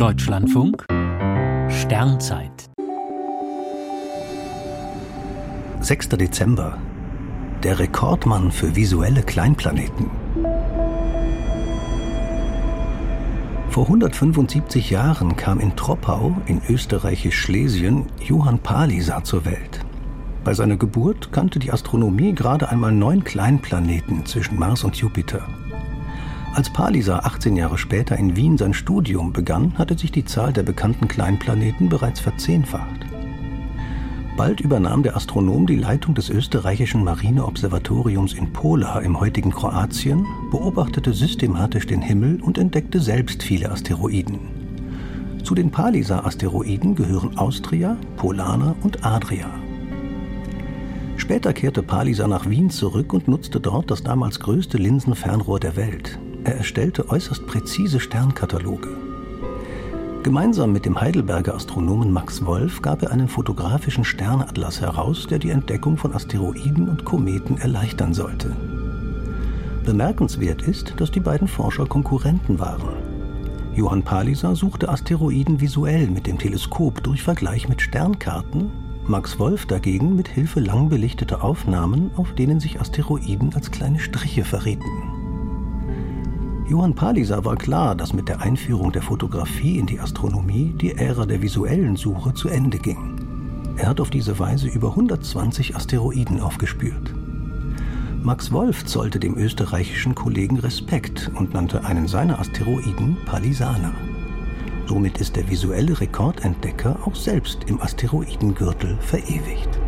Deutschlandfunk Sternzeit 6. Dezember. Der Rekordmann für visuelle Kleinplaneten. Vor 175 Jahren kam in Troppau in österreichisch-Schlesien Johann Palisa zur Welt. Bei seiner Geburt kannte die Astronomie gerade einmal neun Kleinplaneten zwischen Mars und Jupiter. Als Palisa 18 Jahre später in Wien sein Studium begann, hatte sich die Zahl der bekannten Kleinplaneten bereits verzehnfacht. Bald übernahm der Astronom die Leitung des österreichischen Marineobservatoriums in Pola im heutigen Kroatien, beobachtete systematisch den Himmel und entdeckte selbst viele Asteroiden. Zu den Palisa-Asteroiden gehören Austria, Polana und Adria. Später kehrte Palisa nach Wien zurück und nutzte dort das damals größte Linsenfernrohr der Welt, er erstellte äußerst präzise Sternkataloge. Gemeinsam mit dem Heidelberger Astronomen Max Wolf gab er einen fotografischen Sternatlas heraus, der die Entdeckung von Asteroiden und Kometen erleichtern sollte. Bemerkenswert ist, dass die beiden Forscher Konkurrenten waren. Johann Palisa suchte Asteroiden visuell mit dem Teleskop durch Vergleich mit Sternkarten, Max Wolf dagegen mit Hilfe lang belichteter Aufnahmen, auf denen sich Asteroiden als kleine Striche verrieten. Johann Palisa war klar, dass mit der Einführung der Fotografie in die Astronomie die Ära der visuellen Suche zu Ende ging. Er hat auf diese Weise über 120 Asteroiden aufgespürt. Max Wolf zollte dem österreichischen Kollegen Respekt und nannte einen seiner Asteroiden Palisaner. Somit ist der visuelle Rekordentdecker auch selbst im Asteroidengürtel verewigt.